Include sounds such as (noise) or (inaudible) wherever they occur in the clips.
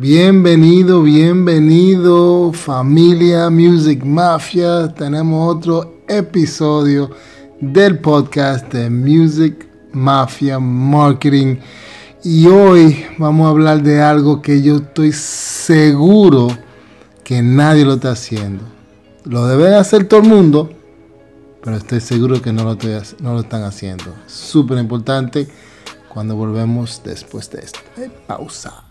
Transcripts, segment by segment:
Bienvenido, bienvenido familia Music Mafia. Tenemos otro episodio del podcast de Music Mafia Marketing. Y hoy vamos a hablar de algo que yo estoy seguro que nadie lo está haciendo. Lo debe hacer todo el mundo, pero estoy seguro que no lo, están haciendo. Súper importante cuando volvemos después de esto. Pausa.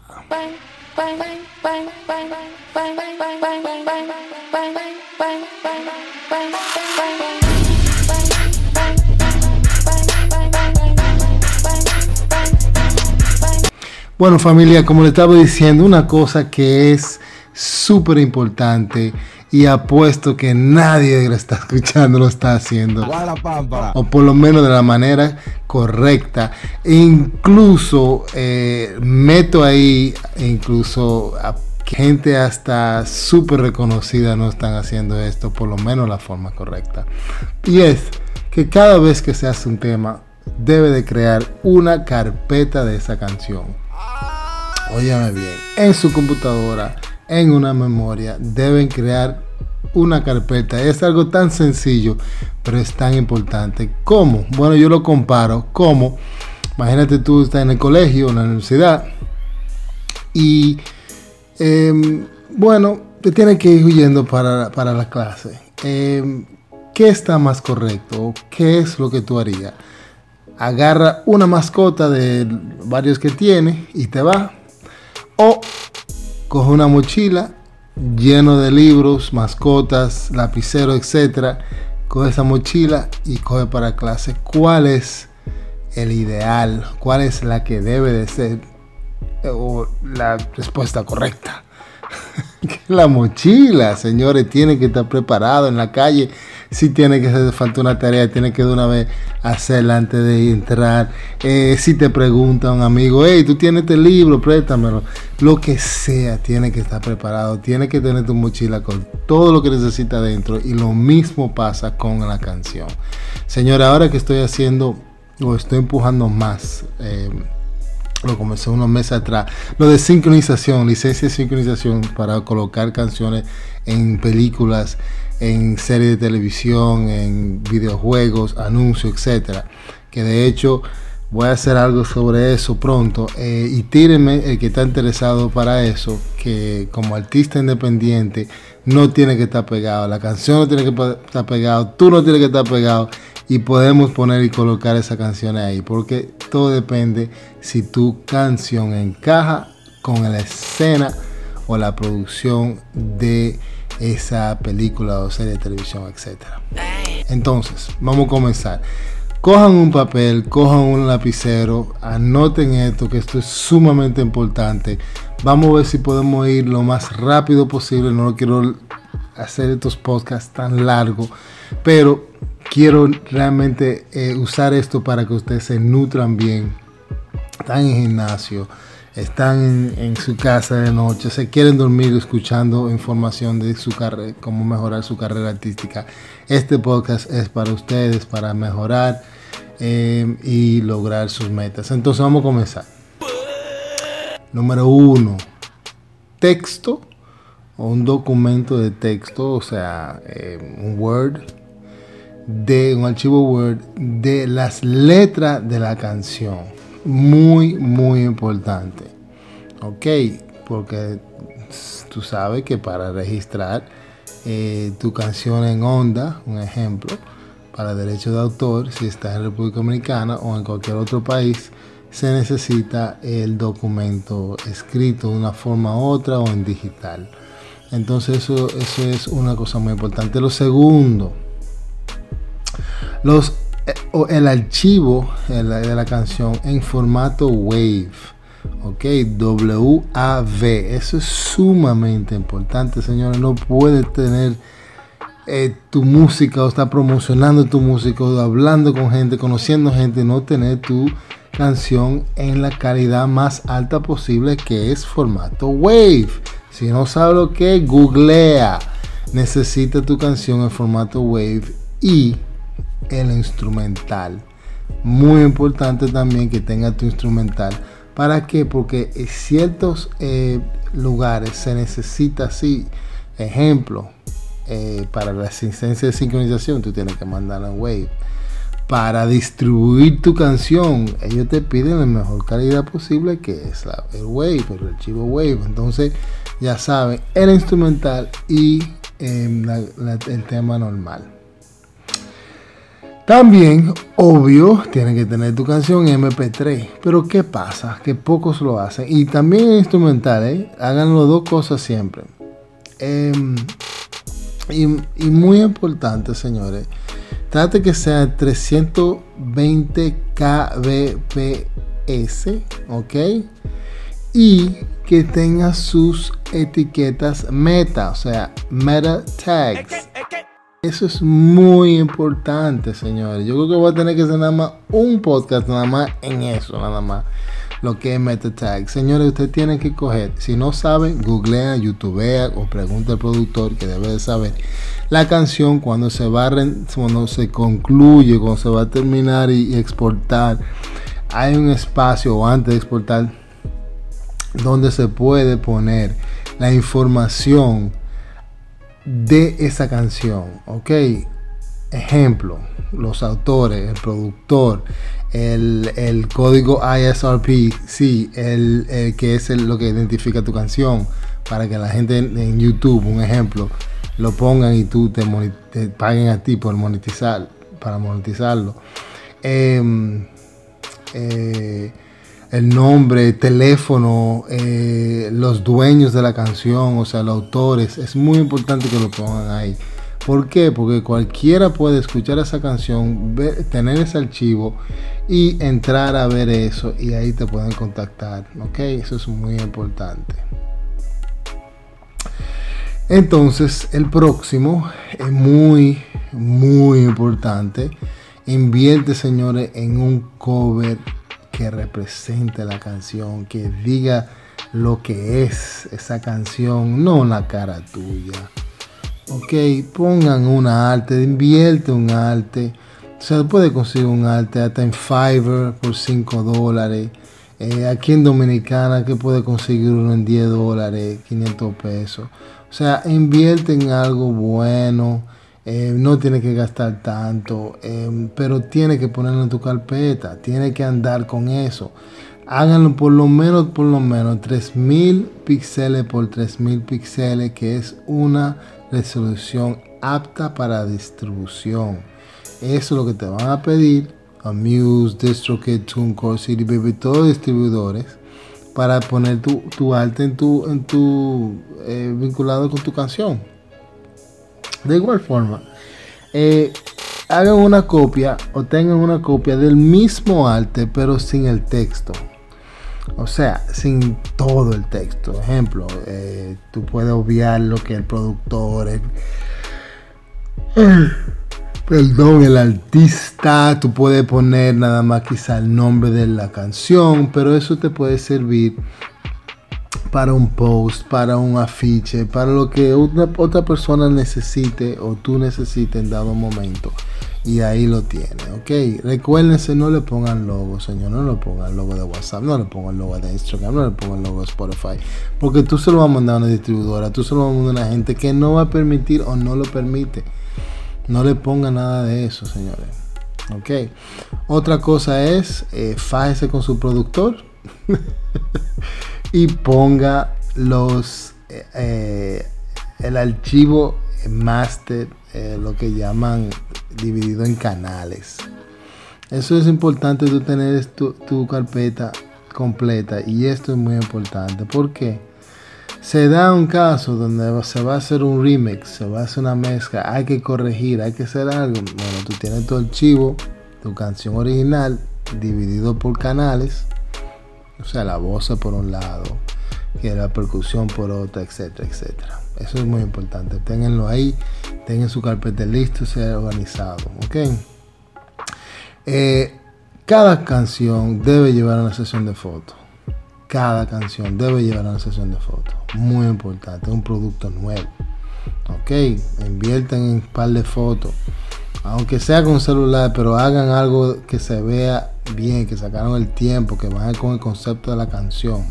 Bueno familia, como le estaba diciendo, una cosa que es súper importante y apuesto que nadie que lo está escuchando lo está haciendo. O por lo menos de la manera correcta. E incluso eh, meto ahí, incluso a gente hasta súper reconocida no están haciendo esto, por lo menos la forma correcta. Y es que cada vez que se hace un tema, debe de crear una carpeta de esa canción. Óyame bien, en su computadora en una memoria, deben crear una carpeta. Es algo tan sencillo, pero es tan importante. ¿Cómo? Bueno, yo lo comparo como, imagínate tú estás en el colegio, en la universidad, y em, bueno, te tienes que ir huyendo para, la clase. Em, ¿Qué está más correcto? ¿Qué es lo que tú harías? Agarra una mascota de varios que tiene y te va. O coge una mochila lleno de libros, mascotas, lapicero, etcétera. Coge esa mochila y coge para clase. ¿Cuál es el ideal? ¿Cuál es la que debe de ser eh, o la respuesta correcta? (laughs) la mochila, señores, tiene que estar preparado en la calle si tiene que hacer falta una tarea, tiene que de una vez hacerla antes de entrar. Eh, si te pregunta un amigo, hey, tú tienes este libro, préstamelo. Lo que sea, tiene que estar preparado, tiene que tener tu mochila con todo lo que necesita dentro. Y lo mismo pasa con la canción. Señora, ahora que estoy haciendo o estoy empujando más. Eh, lo comencé unos meses atrás, lo de sincronización, licencia de sincronización para colocar canciones en películas, en series de televisión, en videojuegos, anuncios, etcétera. Que de hecho voy a hacer algo sobre eso pronto. Eh, y tírenme el que está interesado para eso, que como artista independiente no tiene que estar pegado, la canción no tiene que estar pegado, tú no tienes que estar pegado y podemos poner y colocar esa canción ahí, porque todo depende si tu canción encaja con la escena o la producción de esa película o serie de televisión, etc. Entonces, vamos a comenzar. Cojan un papel, cojan un lapicero, anoten esto, que esto es sumamente importante. Vamos a ver si podemos ir lo más rápido posible. No quiero hacer estos podcasts tan largos, pero quiero realmente eh, usar esto para que ustedes se nutran bien. Están en gimnasio, están en, su casa de noche, se quieren dormir escuchando información de su carrera, cómo mejorar su carrera artística. Este podcast es para ustedes, para mejorar eh, y lograr sus metas. Entonces vamos a comenzar. Número uno, texto o un documento de texto, o sea, eh, un Word, de un archivo Word de las letras de la canción muy, muy importante. Ok, porque tú sabes que para registrar eh, tu canción en onda, un ejemplo, para derecho de autor, si estás en República Dominicana o en cualquier otro país, se necesita el documento escrito de una forma u otra o en digital. Entonces eso, eso es una cosa muy importante. Lo segundo, los eh, el archivo de la, canción en formato WAV. Ok, WAV. Eso es sumamente importante, señores. No puedes tener eh, tu música o estar promocionando tu música o hablando con gente, conociendo gente, no tener tu canción en la calidad más alta posible que es formato WAV. Si no sabes lo que googlea. Necesita tu canción en formato WAV y el instrumental. Muy importante también que tenga tu instrumental ¿Para qué? Porque en ciertos eh, lugares se necesita así. Ejemplo, eh, para la asistencia de sincronización, tú tienes que mandar a Wave. Para distribuir tu canción, ellos te piden la mejor calidad posible, que es el Wave, el archivo Wave. Entonces, ya saben, el instrumental y em, el tema normal. También, obvio, tienen que tener tu canción en MP3. Pero ¿qué pasa? Que pocos lo hacen. Y también en instrumental, ¿eh? Hagan las dos cosas siempre. Em, y, muy importante, señores. Trate que sea 320 kbps, ¿ok? Y que tenga sus etiquetas meta, o sea, meta tags. Eso es muy importante, señores. Yo creo que voy a tener que hacer nada más un podcast, nada más en eso, nada más. Lo que es meta tag. Señores, usted tiene que coger. Si no sabe, googlea, youtubea o pregunta al productor que debe de saber. La canción cuando se va, cuando se concluye, cuando se va a terminar y, y exportar, hay un espacio antes de exportar donde se puede poner la información de esa canción, ¿ok? Ejemplo, los autores, el productor, el, código ISRP, sí, el, que es lo que identifica tu canción, para que la gente en, YouTube, un ejemplo, lo pongan y tú te, paguen a ti por monetizar, para monetizarlo. Em, eh, el nombre, teléfono, eh, los dueños de la canción, o sea, los autores. Es muy importante que lo pongan ahí. ¿Por qué? Porque cualquiera puede escuchar esa canción, tener ese archivo y entrar a ver eso y ahí te pueden contactar. ¿Ok? Eso es muy importante. Entonces, el próximo es muy, muy importante. Invierte, señores, en un cover que represente la canción, que diga lo que es esa canción, no la cara tuya. Ok, pongan una arte, invierte un arte. Se puede conseguir un arte hasta en Fiverr por 5 dólares. Eh, aquí en Dominicana que puede conseguir uno en 10 dólares, 500 pesos. O sea, invierte en algo bueno eh, no tiene que gastar tanto, eh, pero tiene que ponerlo en tu carpeta, tiene que andar con eso. Háganlo por lo menos, por lo menos 3000 píxeles por 3000 píxeles, que es una resolución apta para distribución. Eso es lo que te van a pedir Amuse, DistroKid, TuneCore, CD Baby, todos distribuidores para poner tu, arte en tu, en tu eh, vinculado con tu canción. De igual forma, eh, hagan una copia o tengan una copia del mismo arte, pero sin el texto. O sea, sin todo el texto. Ejemplo, eh, tú puedes obviar lo que el productor, el, (clears throat) perdón, el artista, tú puedes poner nada más quizá el nombre de la canción, pero eso te puede servir para un post, para un afiche, para lo que otra persona necesite o tú necesites en dado momento. Y ahí lo tiene, ok. Recuérdense, no le pongan logo, señor. No le pongan logo de WhatsApp, no le pongan logo de Instagram, no le pongan logo de Spotify. Porque tú se lo vas a mandar a una distribuidora, tú se lo vas a mandar a una gente que no va a permitir o no lo permite. No le ponga nada de eso, señores. Ok. Otra cosa es, eh, fájese con su productor. (laughs) y ponga los eh, eh, el archivo master eh, lo que llaman dividido en canales. Eso es importante tú tener tu, tu, carpeta completa y esto es muy importante porque se da un caso donde se va a hacer un remix se va a hacer una mezcla hay que corregir hay que hacer algo. Bueno tú tienes tu archivo tu canción original dividido por canales o sea, la voz por un lado, que la percusión por otra, etcétera, etcétera. Eso es muy importante. Ténganlo ahí, tengan su carpeta listo, sea organizado, ¿ok? Eh, cada canción debe llevar una sesión de fotos. Cada canción debe llevar una sesión de fotos. Muy importante, un producto nuevo. Ok, inviertan en un par de fotos. Aunque sea con celular, pero hagan algo que se vea bien, que sacaron el tiempo, que vayan con el concepto de la canción.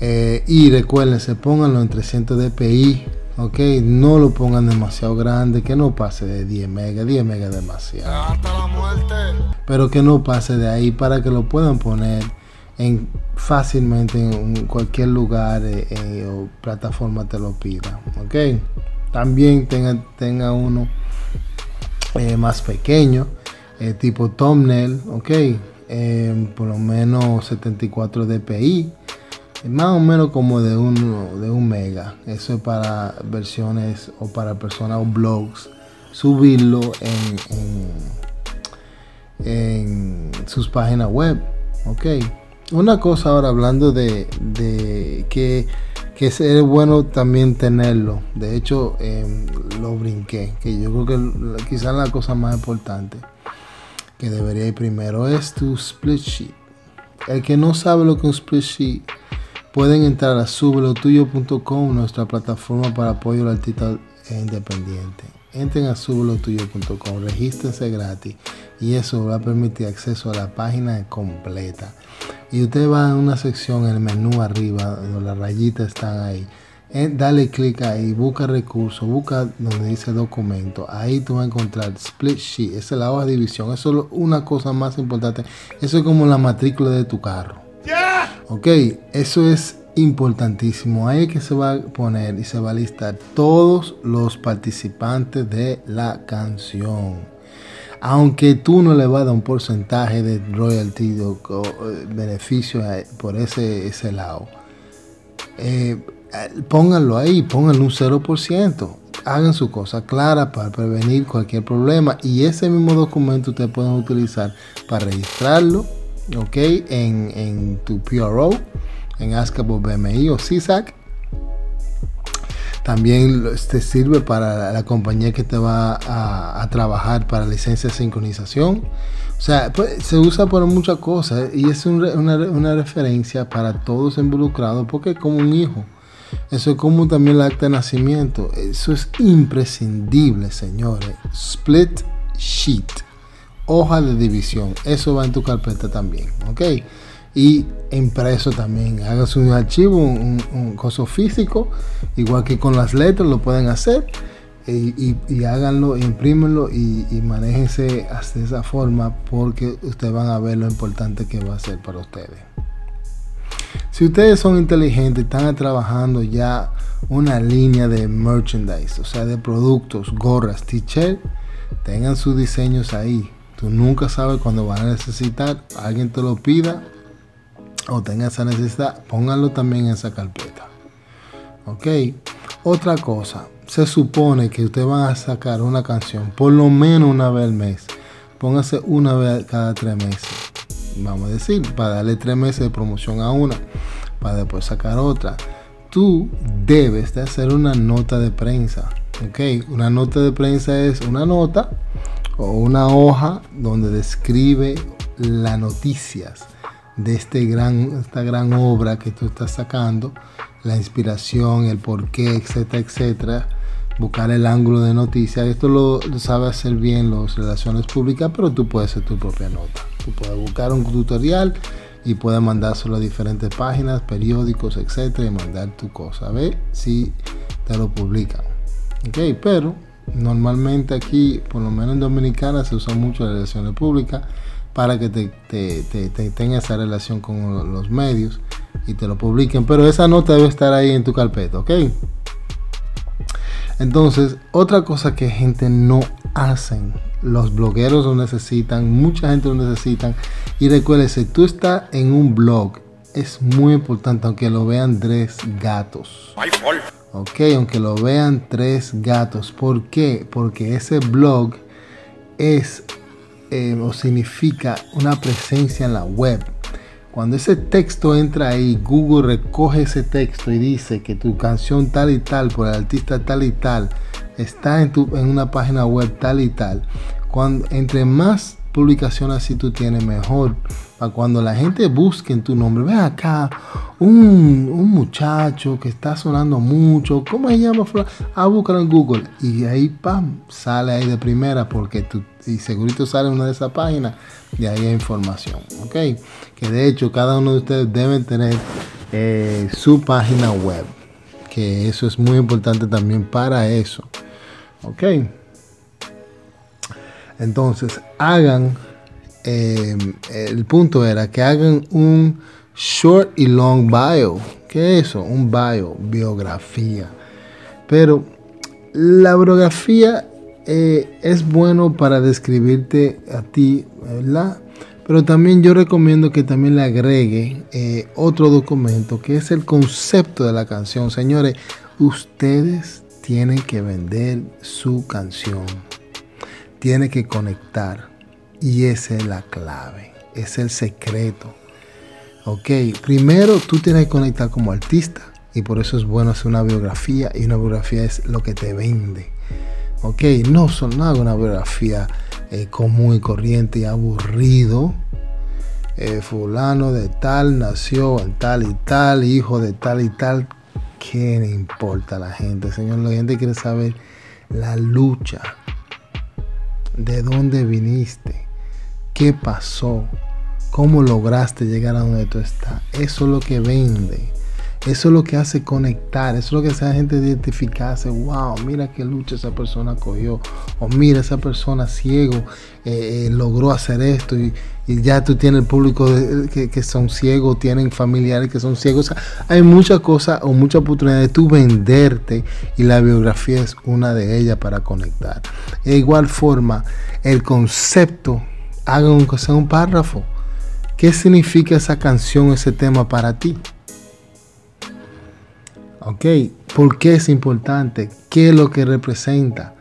Eh, y recuerden, se pónganlo en 300 dpi, ok, no lo pongan demasiado grande, que no pase de 10 megas, 10 megas demasiado. Pero que no pase de ahí para que lo puedan poner en fácilmente en cualquier lugar eh, eh, o plataforma te lo pida, ok. También tenga, tenga uno eh, más pequeño, eh, tipo thumbnail, ok, eh, por lo menos 74 dpi, más o menos como de un, de un mega. Eso es para versiones o para personas o blogs, subirlo en, en, sus páginas web, ok. Una cosa ahora hablando de, de que que es bueno también tenerlo. De hecho, em, lo brinqué, que yo creo que quizás la cosa más importante que debería ir primero es tu split sheet. El que no sabe lo que es un split sheet, pueden entrar a subelotuyo.com, nuestra plataforma para apoyo al artista independiente. Entren a subelotuyo.com, regístrense gratis y eso va a permitir acceso a la página completa y usted va a una sección en el menú arriba donde las rayitas están ahí. Eh, dale clic ahí busca recursos busca donde dice documento. Ahí tú vas a encontrar split sheet. Esa es la hoja de división. Eso es una cosa más importante. Eso es como la matrícula de tu carro. Ok eso es importantísimo. Ahí es que se va a poner y se va a listar todos los participantes de la canción aunque tú no le vas a dar un porcentaje de royalty o, eh, beneficio por ese, ese lado, eh, pónganlo ahí, pónganlo un 0%. Hagan su cosa clara para prevenir cualquier problema y ese mismo documento ustedes pueden utilizar para registrarlo ok en, en tu PRO, en ASCAP BMI o CISAC también te este, sirve para la compañía que te va a, trabajar para licencia de sincronización. O sea, pues, se usa para muchas cosas y es una, referencia para todos involucrados porque es como un hijo. Eso es como también el acta de nacimiento. Eso es imprescindible, señores. Split sheet. Hoja de división. Eso va en tu carpeta también. ¿Ok? Y impreso también. Hágase un archivo, un, un, coso físico, igual que con las letras lo pueden hacer. Y, y, háganlo, imprímenlo y, y manéjense de esa forma porque ustedes van a ver lo importante que va a ser para ustedes. Si ustedes son inteligentes, están trabajando ya una línea de merchandise, o sea, de productos, gorras, t-shirt, tengan sus diseños ahí. Tú nunca sabes cuándo van a necesitar, alguien te lo pida o tenga esa necesidad, pónganlo también en esa carpeta. Ok. Otra cosa, se supone que usted va a sacar una canción por lo menos una vez al mes. Póngase una vez cada tres meses. Vamos a decir, para darle tres meses de promoción a una, para después sacar otra. Tú debes de hacer una nota de prensa. Ok, una nota de prensa es una nota o una hoja donde describe las noticias de este gran, esta gran obra que tú estás sacando, la inspiración, el porqué, etcétera, etcétera, buscar el ángulo de noticia. Esto lo, sabe hacer bien las relaciones públicas, pero tú puedes hacer tu propia nota. Tú puedes buscar un tutorial y puedes mandárselo a diferentes páginas, periódicos, etcétera, y mandar tu cosa. A ver si te lo publican. Ok, pero normalmente aquí, por lo menos en Dominicana, se usa mucho las relaciones públicas para que te, te, tenga esa relación con los medios y te lo publiquen. Pero esa nota debe estar ahí en tu carpeta, ¿ok? Entonces, otra cosa que gente no hacen, los blogueros lo necesitan, mucha gente lo necesitan. Y recuerde, si tú estás en un blog, es muy importante, aunque lo vean tres gatos. Ok, aunque lo vean tres gatos. ¿Por qué? Porque ese blog es eh, o significa una presencia en la web. Cuando ese texto entra ahí, Google recoge ese texto y dice que tu canción tal y tal, por el artista tal y tal, está en, tu, en una página web tal y tal. Cuando, entre más publicación así tú tienes, mejor. Para cuando la gente busque en tu nombre, ve acá, un, muchacho que está sonando mucho, ¿cómo se llama? Ah, búscalo en Google. Y ahí, pam, sale ahí de primera porque tú, y segurito sale una de esas páginas y ahí hay información, ¿ok? Que de hecho cada uno de ustedes deben tener eh, su página web, que eso es muy importante también para eso, ¿ok? Entonces, hagan, em, el punto era que hagan un short y long bio. ¿Qué es eso? Un bio, biografía. Pero la biografía eh, es bueno para describirte a ti, ¿verdad? Pero también yo recomiendo que también le agregue eh, otro documento que es el concepto de la canción. Señores, ustedes tienen que vender su canción tiene que conectar. Y esa es la clave, es el secreto. Ok, primero tú tienes que conectar como artista y por eso es bueno hacer una biografía y una biografía es lo que te vende. Ok, no son nada una biografía eh, común y corriente y aburrido. Eh, fulano de tal nació en tal y tal, hijo de tal y tal. ¿Qué le importa a la gente? Señor, la gente quiere saber la lucha de dónde viniste, qué pasó, cómo lograste llegar a donde tú estás. Eso es lo que vende. Eso es lo que hace conectar, eso es lo que hace a la gente identificarse, wow, mira qué lucha esa persona cogió, o mira esa persona ciego eh, eh, logró hacer esto y, ya tú tienes el público que, son ciegos, tienen familiares que son ciegos. hay muchas cosas o muchas oportunidades de tú venderte y la biografía es una de ellas para conectar. De igual forma, el concepto, haga un, sea un párrafo. ¿Qué significa esa canción, ese tema para ti? ¿Ok? ¿Por qué es importante? ¿Qué es lo que representa?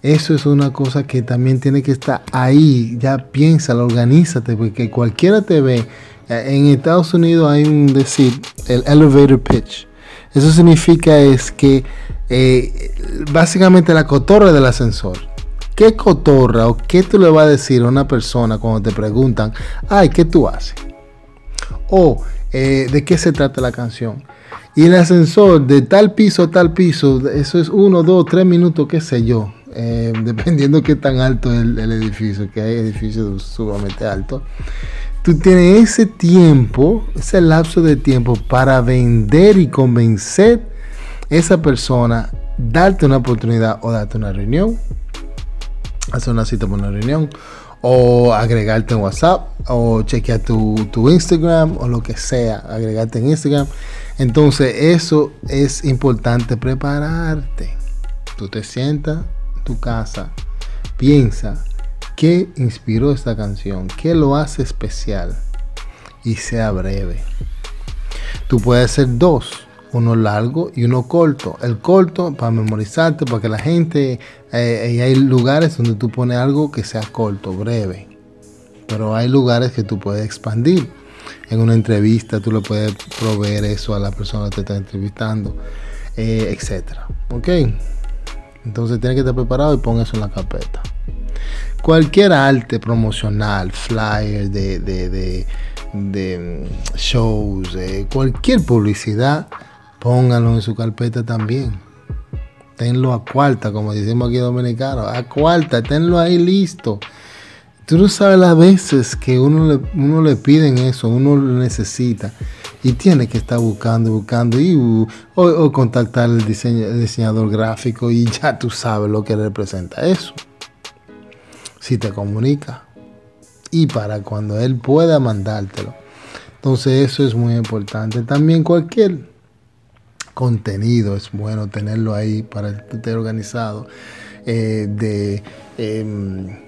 Eso es una cosa que también tiene que estar ahí. Ya piénsalo, organízate, porque cualquiera te ve. En Estados Unidos hay un decir, el elevator pitch. Eso significa es que eh, básicamente la cotorra del ascensor. ¿Qué cotorra o qué tú le vas a decir a una persona cuando te preguntan, ay, ¿qué tú haces? O eh, de qué se trata la canción. Y el ascensor de tal piso a tal piso, eso es uno, dos, tres minutos, qué sé yo. Eh, (laughs) dependiendo qué tan alto es el, edificio, que hay edificios sumamente altos. Tú tienes ese tiempo, ese lapso de tiempo para vender y convencer a esa persona, darte una oportunidad o darte una reunión, hacer una cita para una reunión, o agregarte en WhatsApp, o chequear tu, tu Instagram, o lo que sea, agregarte en Instagram entonces eso es importante prepararte. Tú te sientas en tu casa, piensa qué inspiró esta canción, qué lo hace especial y sea breve. Tú puedes hacer dos, uno largo y uno corto. El corto para memorizarte, para que la gente, eh, hay lugares donde tú pones algo que sea corto, breve. Pero hay lugares que tú puedes expandir en una entrevista, tú le puedes proveer eso a la persona que te está entrevistando, eh, etcétera. ¿Ok? Entonces tienes que estar preparado y pon eso en la carpeta. Cualquier arte promocional, flyer de, mm, shows, cualquier publicidad, póngalo en su carpeta también. Tenlo a cuarta, como decimos aquí dominicanos, a cuarta, tenlo ahí listo. Tú no sabes las veces que uno le, uno le piden eso, uno lo necesita y tiene que estar buscando, buscando y, uh, o, contactar al diseñador gráfico y ya tú sabes lo que representa eso. Si te comunica y para cuando él pueda mandártelo. Entonces eso es muy importante. También cualquier contenido es bueno tenerlo ahí para estar organizado. Eh, de em,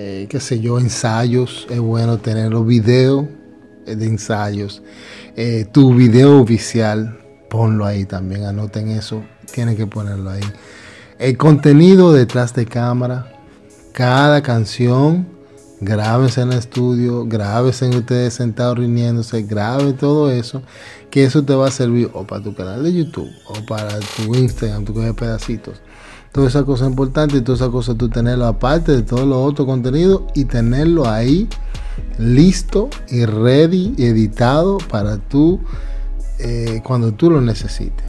eh, qué sé yo, ensayos, es bueno tener los videos de ensayos. Eh, tu video oficial, ponlo ahí también, anoten eso, tienen que ponerlo ahí. El contenido detrás de cámara, cada canción, grábense en el estudio, grábense ustedes sentados riñéndose, grabe todo eso, que eso te va a servir o para tu canal de YouTube o para tu Instagram, tu coges pedacitos Toda esa cosa importante y toda esa cosa tú tenerlo aparte de todos los otros contenidos y tenerlo ahí listo y ready, editado para tú eh, cuando tú lo necesites.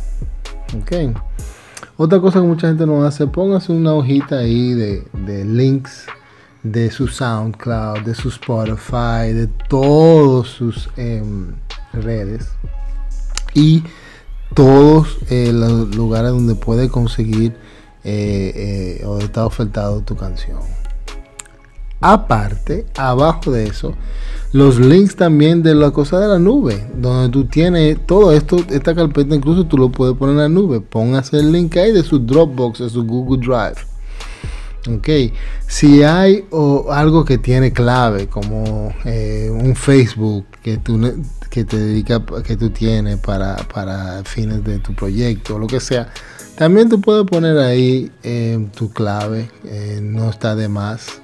Ok. Otra cosa que mucha gente no hace, póngase una hojita ahí de, links de su SoundCloud, de su Spotify, de todos sus em, redes y todos eh, los lugares donde puede conseguir eh, o está ofertado tu canción. Aparte, abajo de eso, los links también de la cosa de la nube, donde tú tienes todo esto, esta carpeta incluso tú lo puedes poner en la nube. Póngase el link ahí de su Dropbox, de su Google Drive. Ok, si hay algo que tiene clave, como eh, un Facebook que tú que te dedica, que tú tienes para, para fines de tu proyecto o lo que sea, también tú puedes poner ahí eh, tu clave, eh, no está de más,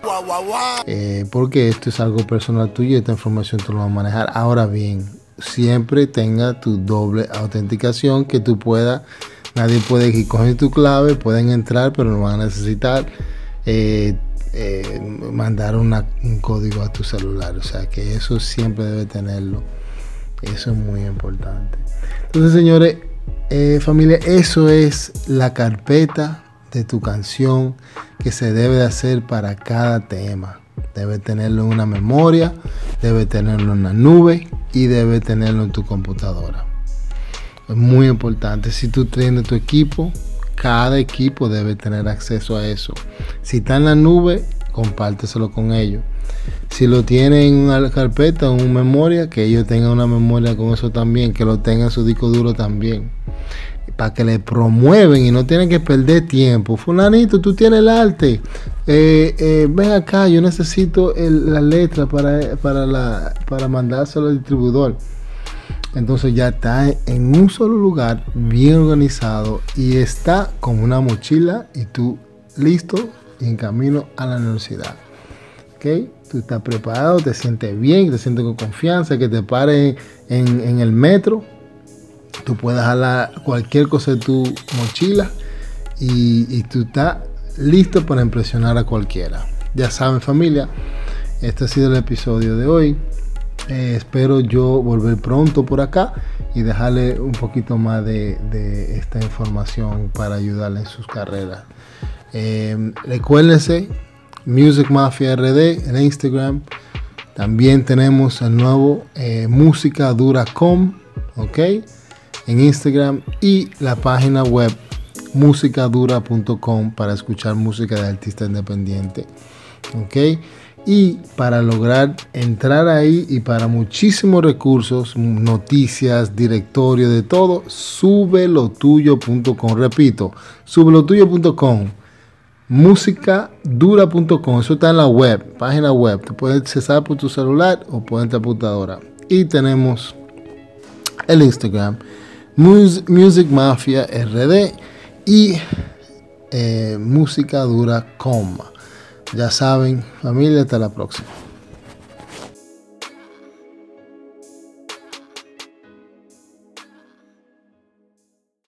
eh, porque esto es algo personal tuyo y esta información tú lo vas a manejar. Ahora bien, siempre tenga tu doble autenticación que tú puedas, nadie puede coger tu clave, pueden entrar, pero no van a necesitar mandar un código a tu celular. O sea que eso siempre debe tenerlo. Eso es muy importante. Entonces, señores, eh, familia, eso es la carpeta de tu canción que se debe de hacer para cada tema. Debe tenerlo en una memoria, debe tenerlo en una nube y debe tenerlo en tu computadora. Es muy importante. Si tú tienes tu equipo, cada equipo debe tener acceso a eso. Si está en la nube, compárteselo con ellos. Si lo tienen en una carpeta o en una memoria, que ellos tengan una memoria con eso también, que lo tengan en su disco duro también. Para que le promueven y no tienen que perder tiempo. Fulanito, tú tienes el arte. Eh, eh, ven acá, yo necesito la letra para, para, la, para mandárselo al distribuidor. Entonces ya está en un solo lugar, bien organizado y está con una mochila y tú listo y en camino a la universidad. ¿Ok? Tú estás preparado, te sientes bien, te sientes con confianza, que te pare en, el metro. Tú puedes jalar cualquier cosa de tu mochila y, tú estás listo para impresionar a cualquiera. Ya saben familia, este ha sido el episodio de hoy. Eh, espero yo volver pronto por acá y dejarle un poquito más de, esta información para ayudarle en sus carreras. Eh, recuérdense Music Mafia RD en Instagram. También tenemos el nuevo eh, Música Dura.com, ok, en Instagram y la página web musicadura.com para escuchar música de artista independiente, ok. Y para lograr entrar ahí y para muchísimos recursos, noticias, directorio, de todo, subelotuyo.com. Repito, subelotuyo.com musicadura.com, eso está en la web, página web. Te puedes accesar por tu celular o por tu computadora. Y tenemos el Instagram, Music Mafia RD y eh, musicadura.com. Ya saben, familia, hasta la próxima.